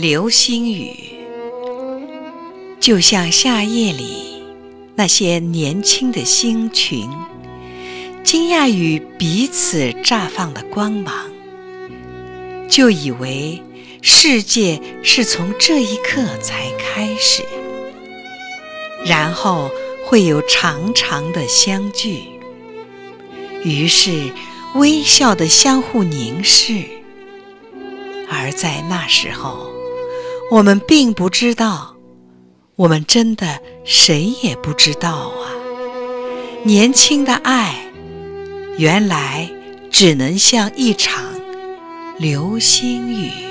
流星雨，就像夏夜里那些年轻的星群，惊讶于彼此绽放的光芒，就以为世界是从这一刻才开始，然后会有长长的相聚，于是微笑的相互凝视，而在那时候。我们并不知道，我们真的谁也不知道啊！年轻的爱，原来只能像一场流星雨。